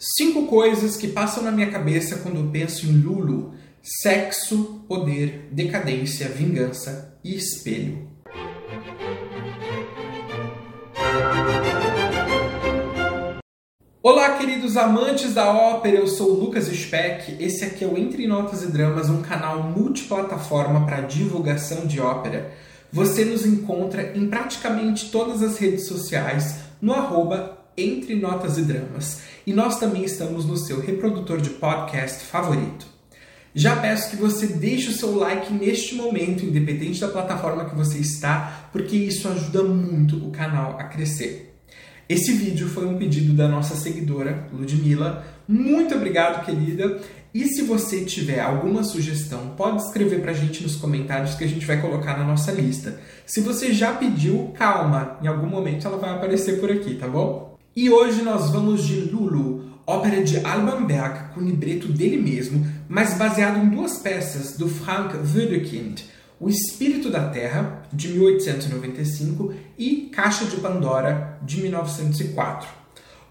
Cinco coisas que passam na minha cabeça quando eu penso em Lulu: sexo, poder, decadência, vingança e espelho. Olá, queridos amantes da ópera, eu sou o Lucas Speck. Esse aqui é o Entre Notas e Dramas, um canal multiplataforma para divulgação de ópera. Você nos encontra em praticamente todas as redes sociais no arroba entre Notas e Dramas. E nós também estamos no seu reprodutor de podcast favorito. Já peço que você deixe o seu like neste momento, independente da plataforma que você está, porque isso ajuda muito o canal a crescer. Esse vídeo foi um pedido da nossa seguidora, Ludmilla. Muito obrigado, querida. E se você tiver alguma sugestão, pode escrever para a gente nos comentários que a gente vai colocar na nossa lista. Se você já pediu, calma, em algum momento ela vai aparecer por aqui, tá bom? E hoje nós vamos de Lulu, ópera de Alban Berg com libreto dele mesmo, mas baseado em duas peças do Frank Wedekind, O Espírito da Terra, de 1895, e Caixa de Pandora, de 1904.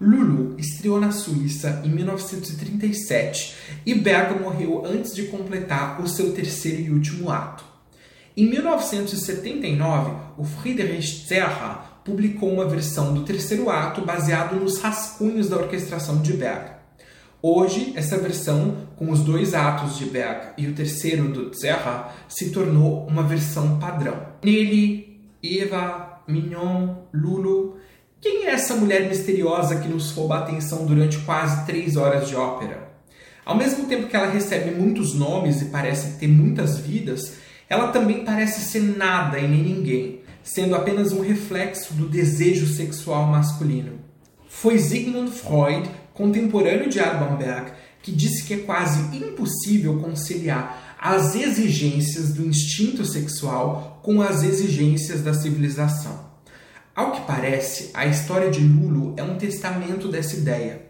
Lulu estreou na Suíça em 1937 e Berg morreu antes de completar o seu terceiro e último ato. Em 1979, o Friedrich Zerra publicou uma versão do terceiro ato baseado nos rascunhos da orquestração de Berg. Hoje, essa versão, com os dois atos de Berg e o terceiro do Zerra, se tornou uma versão padrão. Nele, Eva, Mignon, Lulu. Quem é essa mulher misteriosa que nos rouba a atenção durante quase três horas de ópera? Ao mesmo tempo que ela recebe muitos nomes e parece ter muitas vidas, ela também parece ser nada e nem ninguém sendo apenas um reflexo do desejo sexual masculino. Foi Sigmund Freud, contemporâneo de Alban Berg, que disse que é quase impossível conciliar as exigências do instinto sexual com as exigências da civilização. Ao que parece, a história de Lulu é um testamento dessa ideia.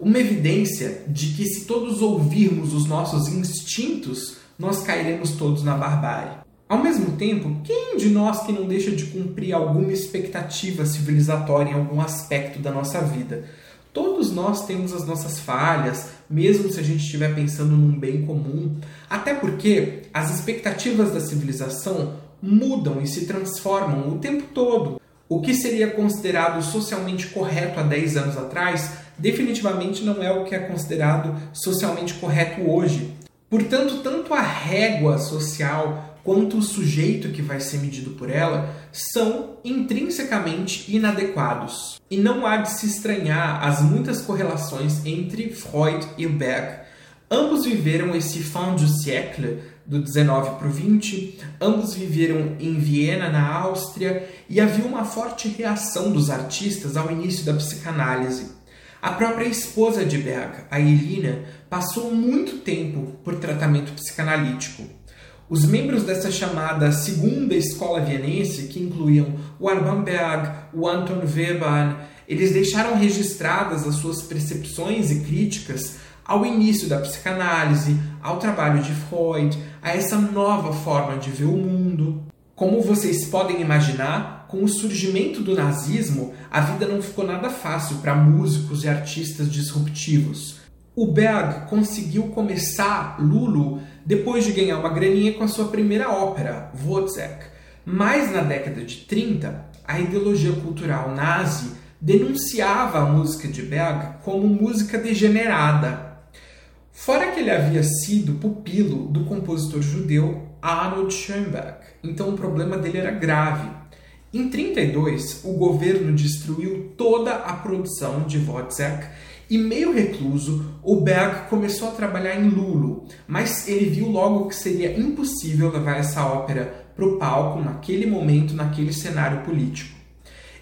Uma evidência de que, se todos ouvirmos os nossos instintos, nós cairemos todos na barbárie. Ao mesmo tempo, quem de nós que não deixa de cumprir alguma expectativa civilizatória em algum aspecto da nossa vida? Todos nós temos as nossas falhas, mesmo se a gente estiver pensando num bem comum. Até porque as expectativas da civilização mudam e se transformam o tempo todo. O que seria considerado socialmente correto há 10 anos atrás, definitivamente não é o que é considerado socialmente correto hoje. Portanto, tanto a régua social quanto o sujeito que vai ser medido por ela são intrinsecamente inadequados. E não há de se estranhar as muitas correlações entre Freud e Berg. Ambos viveram esse fin du siècle, do 19 para o 20, ambos viveram em Viena, na Áustria, e havia uma forte reação dos artistas ao início da psicanálise. A própria esposa de Berg, a Elina, passou muito tempo por tratamento psicanalítico. Os membros dessa chamada segunda escola vienense, que incluíam o Alban o Anton Webern, eles deixaram registradas as suas percepções e críticas ao início da psicanálise, ao trabalho de Freud, a essa nova forma de ver o mundo. Como vocês podem imaginar, com o surgimento do nazismo, a vida não ficou nada fácil para músicos e artistas disruptivos. O Berg conseguiu começar Lulu depois de ganhar uma graninha com a sua primeira ópera, Wozzeck. Mas na década de 30, a ideologia cultural nazi denunciava a música de Berg como música degenerada. Fora que ele havia sido pupilo do compositor judeu Arnold Schoenberg, então o problema dele era grave. Em 32, o governo destruiu toda a produção de Wozzeck e meio recluso, o Berg começou a trabalhar em Lulu, mas ele viu logo que seria impossível levar essa ópera para o palco naquele momento, naquele cenário político.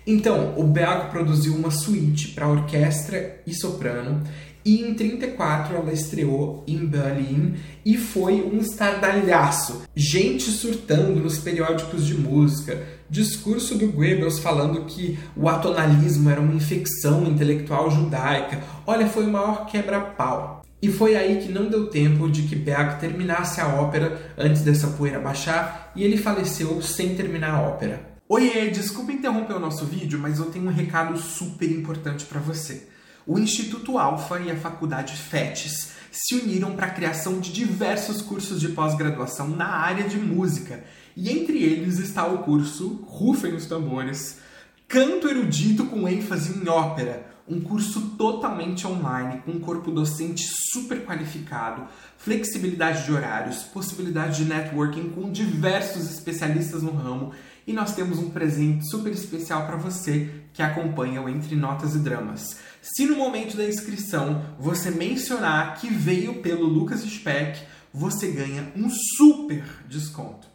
Então, o Berg produziu uma suíte para orquestra e soprano e em 34 ela estreou em Berlim e foi um estardalhaço. Gente surtando nos periódicos de música, discurso do Goebbels falando que o atonalismo era uma infecção intelectual judaica. Olha, foi o maior quebra-pau. E foi aí que não deu tempo de que Berg terminasse a ópera antes dessa poeira baixar e ele faleceu sem terminar a ópera. Oiê, desculpa interromper o nosso vídeo, mas eu tenho um recado super importante para você. o Instituto Alfa e a Faculdade FETES se uniram para a criação de diversos cursos de pós-graduação na área de música, e entre eles está o curso Rufem os Tambores, Canto Erudito com ênfase em ópera, um curso totalmente online, com um corpo docente super qualificado, flexibilidade de horários, possibilidade de networking com diversos especialistas no ramo e nós temos um presente super especial para você que acompanha o Entre Notas e Dramas. Se no momento da inscrição você mencionar que veio pelo Lucas Speck, você ganha um super desconto.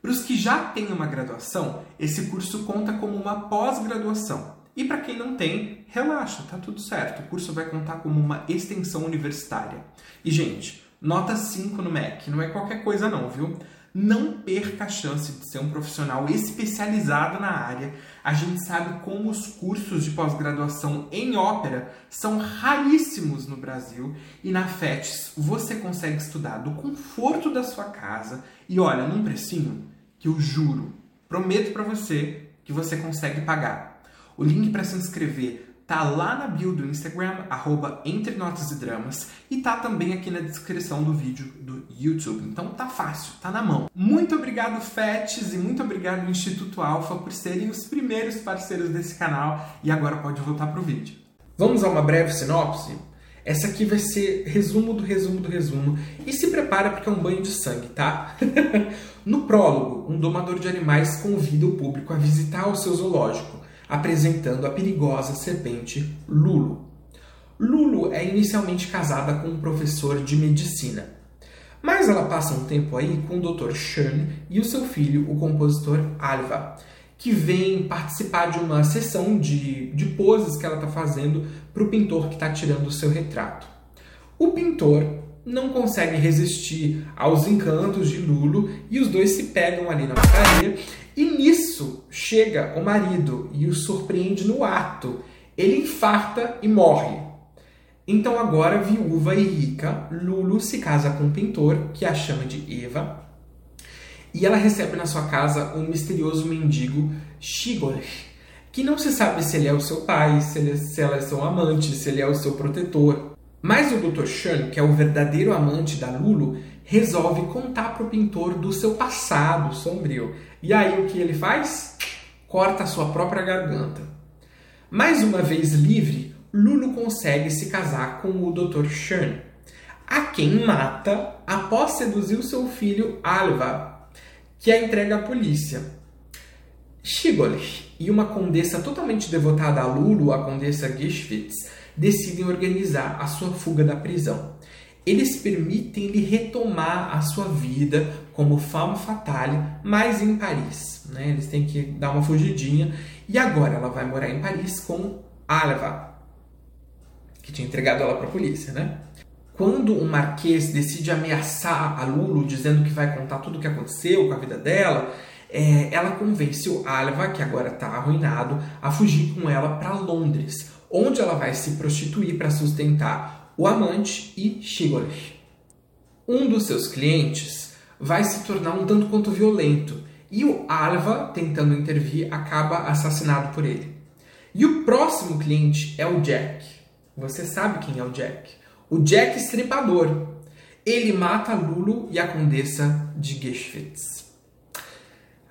Para os que já têm uma graduação, esse curso conta como uma pós-graduação. E para quem não tem, relaxa, tá tudo certo. O curso vai contar como uma extensão universitária. E gente, nota 5 no MEC, não é qualquer coisa não, viu? Não perca a chance de ser um profissional especializado na área. A gente sabe como os cursos de pós-graduação em ópera são raríssimos no Brasil e na FETS você consegue estudar do conforto da sua casa e olha, num precinho que eu juro, prometo para você que você consegue pagar. O link para se inscrever tá lá na bio do Instagram, arroba Entre Notas e Dramas, e tá também aqui na descrição do vídeo do YouTube. Então tá fácil, tá na mão. Muito obrigado, FETs, e muito obrigado, Instituto Alfa, por serem os primeiros parceiros desse canal. E agora pode voltar pro vídeo. Vamos a uma breve sinopse? Essa aqui vai ser resumo do resumo do resumo. E se prepara porque é um banho de sangue, tá? no prólogo, um domador de animais convida o público a visitar o seu zoológico apresentando a perigosa serpente Lulu. Lulu é inicialmente casada com um professor de medicina, mas ela passa um tempo aí com o Dr. Shan e o seu filho, o compositor Alva, que vem participar de uma sessão de, de poses que ela está fazendo para o pintor que está tirando o seu retrato. O pintor não consegue resistir aos encantos de Lulu e os dois se pegam ali na padaria e nisso chega o marido e o surpreende no ato. Ele infarta e morre. Então, agora, viúva e rica, Lulu se casa com um pintor que a chama de Eva. E ela recebe na sua casa um misterioso mendigo, Shigor, que não se sabe se ele é o seu pai, se, ele, se ela é seu amante, se ele é o seu protetor. Mas o Dr. Shan, que é o verdadeiro amante da Lulu, resolve contar para o pintor do seu passado sombrio. E aí o que ele faz? Corta a sua própria garganta. Mais uma vez livre, Lulu consegue se casar com o Dr. Shan, a quem mata após seduzir o seu filho Alva, que a entrega à polícia. Shigol e uma condessa totalmente devotada a Lulu, a condessa Gishvitz, decidem organizar a sua fuga da prisão eles permitem-lhe retomar a sua vida como fama fatale, mas em Paris. Né? Eles têm que dar uma fugidinha. E agora ela vai morar em Paris com Alva, que tinha entregado ela para a polícia. Né? Quando o Marquês decide ameaçar a Lulu, dizendo que vai contar tudo o que aconteceu com a vida dela, é, ela convence o Alva, que agora está arruinado, a fugir com ela para Londres, onde ela vai se prostituir para sustentar o amante e Shigolish. Um dos seus clientes vai se tornar um tanto quanto violento e o Alva, tentando intervir, acaba assassinado por ele. E o próximo cliente é o Jack. Você sabe quem é o Jack? O Jack Estripador. Ele mata Lulu e a condessa de Geschwitz.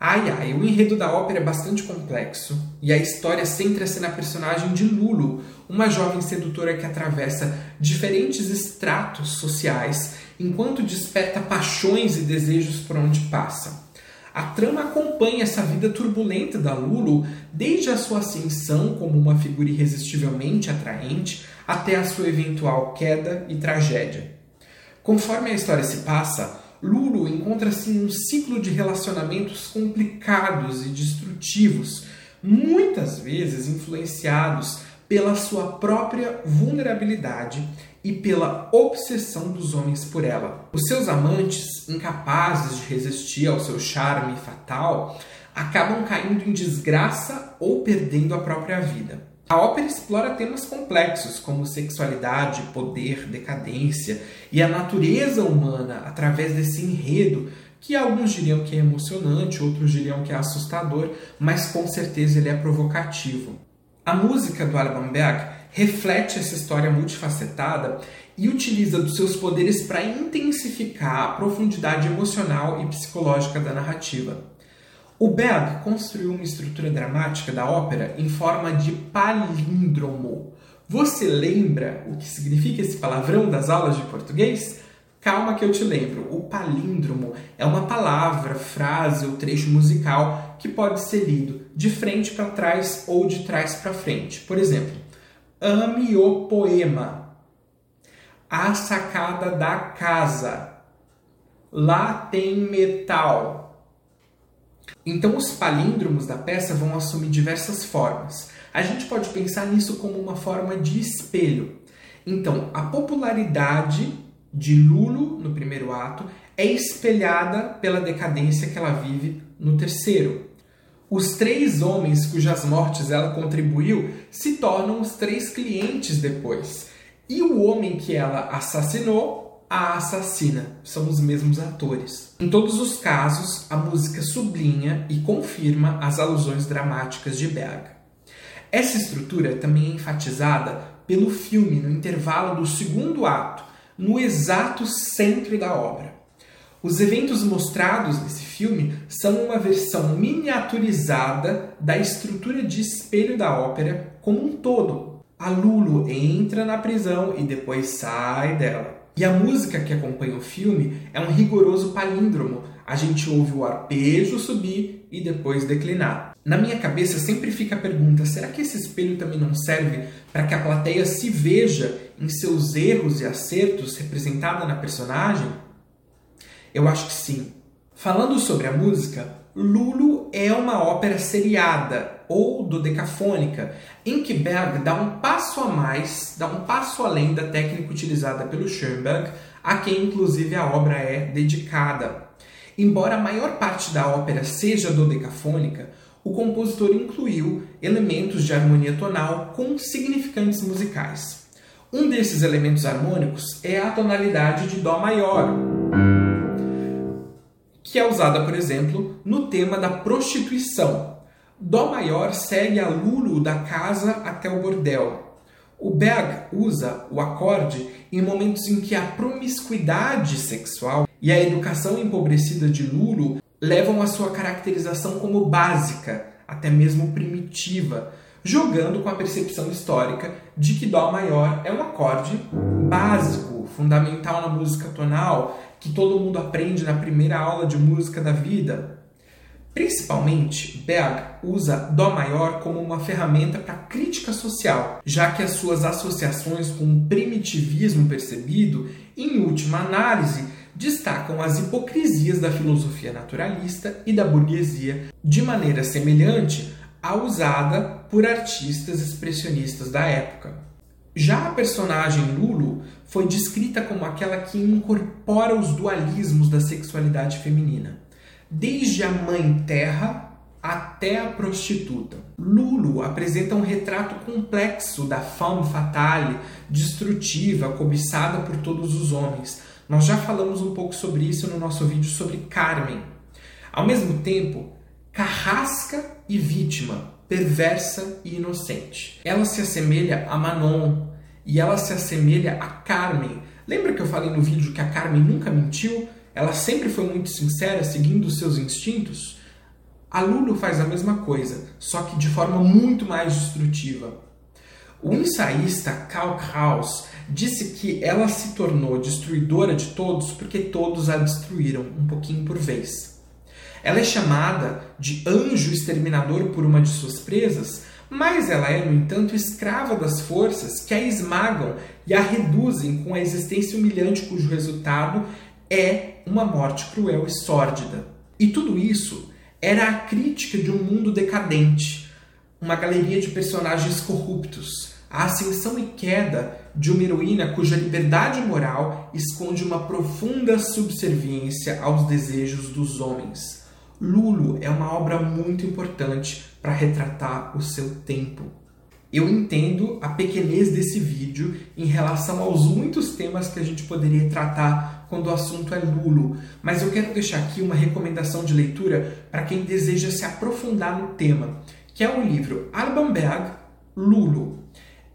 Ai ai, o enredo da ópera é bastante complexo e a história centra-se na personagem de Lulu, uma jovem sedutora que atravessa diferentes estratos sociais enquanto desperta paixões e desejos por onde passa. A trama acompanha essa vida turbulenta da Lulu desde a sua ascensão como uma figura irresistivelmente atraente até a sua eventual queda e tragédia. Conforme a história se passa, Lulu encontra-se em um ciclo de relacionamentos complicados e destrutivos, muitas vezes influenciados pela sua própria vulnerabilidade e pela obsessão dos homens por ela. Os seus amantes, incapazes de resistir ao seu charme fatal, acabam caindo em desgraça ou perdendo a própria vida. A ópera explora temas complexos como sexualidade, poder, decadência e a natureza humana através desse enredo que alguns diriam que é emocionante, outros diriam que é assustador, mas com certeza ele é provocativo. A música do Alban Berg reflete essa história multifacetada e utiliza dos seus poderes para intensificar a profundidade emocional e psicológica da narrativa. O Berg construiu uma estrutura dramática da ópera em forma de palíndromo. Você lembra o que significa esse palavrão das aulas de português? Calma que eu te lembro. O palíndromo é uma palavra, frase ou trecho musical que pode ser lido de frente para trás ou de trás para frente. Por exemplo, ame o poema. A sacada da casa. Lá tem metal. Então, os palíndromos da peça vão assumir diversas formas. A gente pode pensar nisso como uma forma de espelho. Então, a popularidade de Lulo no primeiro ato é espelhada pela decadência que ela vive no terceiro. Os três homens cujas mortes ela contribuiu se tornam os três clientes depois. E o homem que ela assassinou a assassina. São os mesmos atores. Em todos os casos, a música sublinha e confirma as alusões dramáticas de Berg. Essa estrutura também é enfatizada pelo filme no intervalo do segundo ato, no exato centro da obra. Os eventos mostrados nesse filme são uma versão miniaturizada da estrutura de espelho da ópera como um todo. A Lulu entra na prisão e depois sai dela. E a música que acompanha o filme é um rigoroso palíndromo. A gente ouve o arpejo subir e depois declinar. Na minha cabeça sempre fica a pergunta: será que esse espelho também não serve para que a plateia se veja em seus erros e acertos representada na personagem? Eu acho que sim. Falando sobre a música, Lulu é uma ópera seriada ou dodecafônica, em que Berg dá um passo a mais, dá um passo além da técnica utilizada pelo Schoenberg, a quem inclusive a obra é dedicada. Embora a maior parte da ópera seja dodecafônica, o compositor incluiu elementos de harmonia tonal com significantes musicais. Um desses elementos harmônicos é a tonalidade de Dó maior, que é usada, por exemplo, no tema da prostituição, Dó maior segue a Lulu da casa até o bordel. O Berg usa o acorde em momentos em que a promiscuidade sexual e a educação empobrecida de Lulu levam a sua caracterização como básica, até mesmo primitiva, jogando com a percepção histórica de que Dó maior é um acorde básico, fundamental na música tonal, que todo mundo aprende na primeira aula de música da vida. Principalmente, Berg usa Dó maior como uma ferramenta para crítica social, já que as suas associações com o primitivismo percebido, em última análise, destacam as hipocrisias da filosofia naturalista e da burguesia, de maneira semelhante à usada por artistas expressionistas da época. Já a personagem Lulu foi descrita como aquela que incorpora os dualismos da sexualidade feminina desde a mãe terra até a prostituta. Lulu apresenta um retrato complexo da femme fatale, destrutiva, cobiçada por todos os homens. Nós já falamos um pouco sobre isso no nosso vídeo sobre Carmen. Ao mesmo tempo, carrasca e vítima, perversa e inocente. Ela se assemelha a Manon e ela se assemelha a Carmen. Lembra que eu falei no vídeo que a Carmen nunca mentiu? Ela sempre foi muito sincera, seguindo os seus instintos, a Lulu faz a mesma coisa, só que de forma muito mais destrutiva. O ensaísta Karl Kraus disse que ela se tornou destruidora de todos porque todos a destruíram, um pouquinho por vez. Ela é chamada de anjo exterminador por uma de suas presas, mas ela é, no entanto, escrava das forças que a esmagam e a reduzem com a existência humilhante cujo resultado é uma morte cruel e sórdida. E tudo isso era a crítica de um mundo decadente, uma galeria de personagens corruptos, a ascensão e queda de uma heroína cuja liberdade moral esconde uma profunda subserviência aos desejos dos homens. Lulo é uma obra muito importante para retratar o seu tempo. Eu entendo a pequenez desse vídeo em relação aos muitos temas que a gente poderia tratar quando o assunto é Lulo, mas eu quero deixar aqui uma recomendação de leitura para quem deseja se aprofundar no tema, que é o livro Alban Berg, Lulo.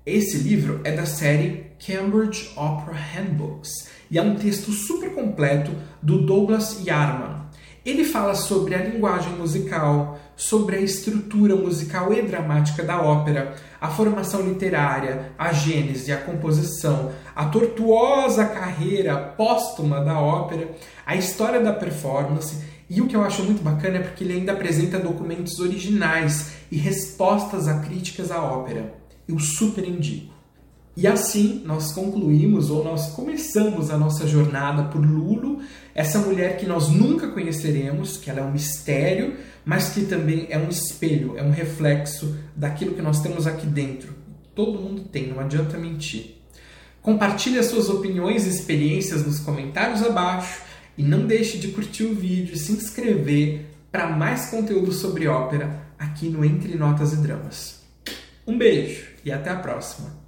Esse livro é da série Cambridge Opera Handbooks e é um texto super completo do Douglas Yarman. Ele fala sobre a linguagem musical, sobre a estrutura musical e dramática da ópera, a formação literária, a gênese, a composição, a tortuosa carreira póstuma da ópera, a história da performance e o que eu acho muito bacana é porque ele ainda apresenta documentos originais e respostas a críticas à ópera. Eu super indico. E assim nós concluímos ou nós começamos a nossa jornada por Lulo, essa mulher que nós nunca conheceremos, que ela é um mistério, mas que também é um espelho, é um reflexo daquilo que nós temos aqui dentro. Todo mundo tem, não adianta mentir. Compartilhe as suas opiniões e experiências nos comentários abaixo e não deixe de curtir o vídeo e se inscrever para mais conteúdo sobre ópera aqui no Entre Notas e Dramas. Um beijo e até a próxima!